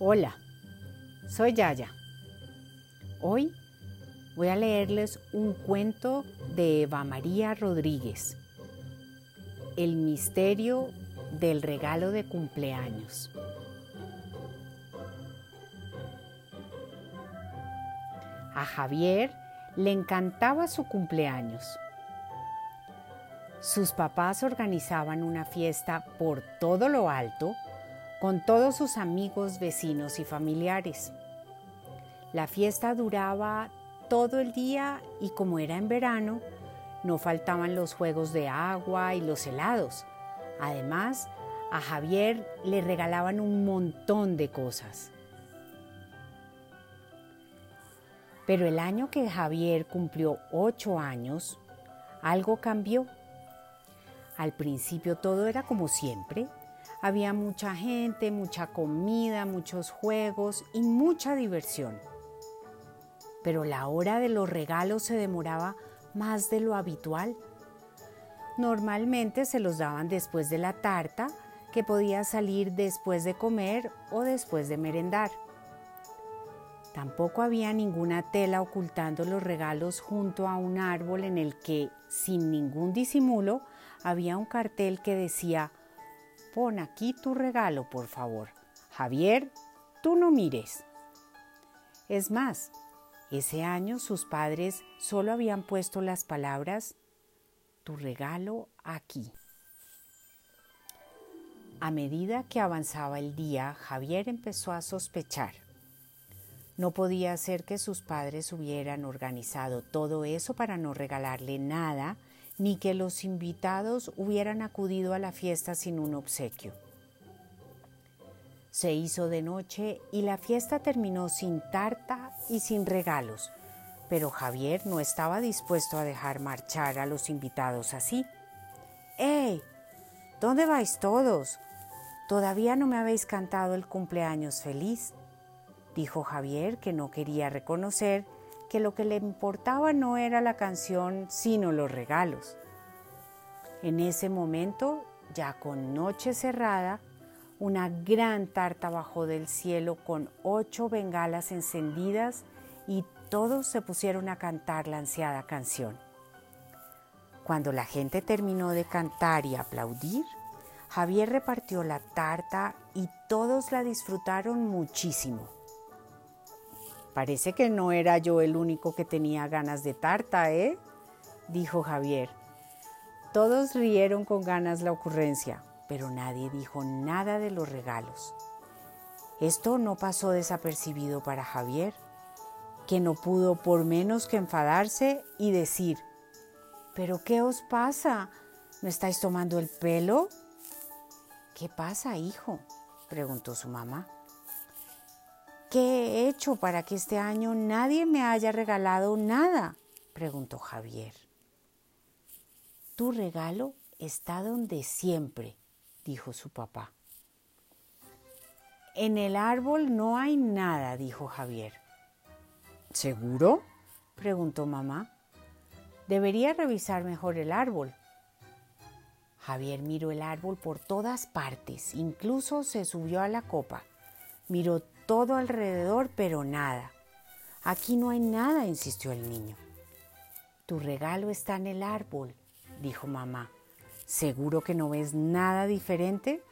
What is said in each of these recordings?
Hola, soy Yaya. Hoy voy a leerles un cuento de Eva María Rodríguez, El misterio del regalo de cumpleaños. A Javier le encantaba su cumpleaños. Sus papás organizaban una fiesta por todo lo alto con todos sus amigos, vecinos y familiares. La fiesta duraba todo el día y como era en verano, no faltaban los juegos de agua y los helados. Además, a Javier le regalaban un montón de cosas. Pero el año que Javier cumplió ocho años, algo cambió. Al principio todo era como siempre, había mucha gente, mucha comida, muchos juegos y mucha diversión. Pero la hora de los regalos se demoraba más de lo habitual. Normalmente se los daban después de la tarta, que podía salir después de comer o después de merendar. Tampoco había ninguna tela ocultando los regalos junto a un árbol en el que, sin ningún disimulo, había un cartel que decía Pon aquí tu regalo, por favor. Javier, tú no mires. Es más, ese año sus padres solo habían puesto las palabras tu regalo aquí. A medida que avanzaba el día, Javier empezó a sospechar. No podía ser que sus padres hubieran organizado todo eso para no regalarle nada ni que los invitados hubieran acudido a la fiesta sin un obsequio. Se hizo de noche y la fiesta terminó sin tarta y sin regalos, pero Javier no estaba dispuesto a dejar marchar a los invitados así. ¡Ey! ¿Dónde vais todos? Todavía no me habéis cantado el cumpleaños feliz, dijo Javier, que no quería reconocer que lo que le importaba no era la canción, sino los regalos. En ese momento, ya con noche cerrada, una gran tarta bajó del cielo con ocho bengalas encendidas y todos se pusieron a cantar la ansiada canción. Cuando la gente terminó de cantar y aplaudir, Javier repartió la tarta y todos la disfrutaron muchísimo. Parece que no era yo el único que tenía ganas de tarta, ¿eh? dijo Javier. Todos rieron con ganas la ocurrencia, pero nadie dijo nada de los regalos. Esto no pasó desapercibido para Javier, que no pudo por menos que enfadarse y decir, ¿pero qué os pasa? ¿Me estáis tomando el pelo? ¿Qué pasa, hijo? preguntó su mamá. ¿Qué he hecho para que este año nadie me haya regalado nada? preguntó Javier. Tu regalo está donde siempre, dijo su papá. En el árbol no hay nada, dijo Javier. ¿Seguro? preguntó mamá. Debería revisar mejor el árbol. Javier miró el árbol por todas partes, incluso se subió a la copa. Miró todo alrededor, pero nada. Aquí no hay nada, insistió el niño. Tu regalo está en el árbol, dijo mamá. ¿Seguro que no ves nada diferente?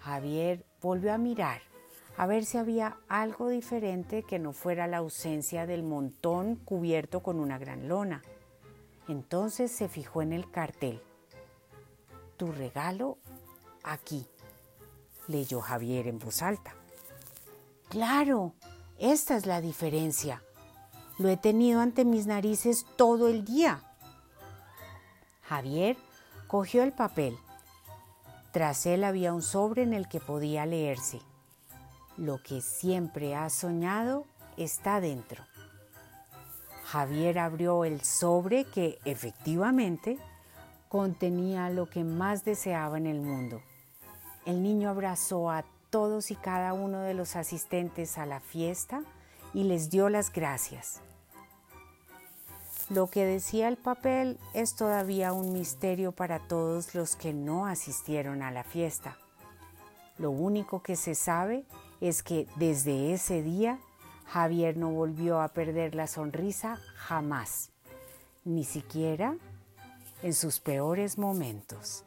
Javier volvió a mirar, a ver si había algo diferente que no fuera la ausencia del montón cubierto con una gran lona. Entonces se fijó en el cartel. Tu regalo aquí, leyó Javier en voz alta. Claro, esta es la diferencia. Lo he tenido ante mis narices todo el día. Javier cogió el papel. Tras él había un sobre en el que podía leerse. Lo que siempre has soñado está dentro. Javier abrió el sobre que efectivamente contenía lo que más deseaba en el mundo. El niño abrazó a todos y cada uno de los asistentes a la fiesta y les dio las gracias. Lo que decía el papel es todavía un misterio para todos los que no asistieron a la fiesta. Lo único que se sabe es que desde ese día Javier no volvió a perder la sonrisa jamás, ni siquiera en sus peores momentos.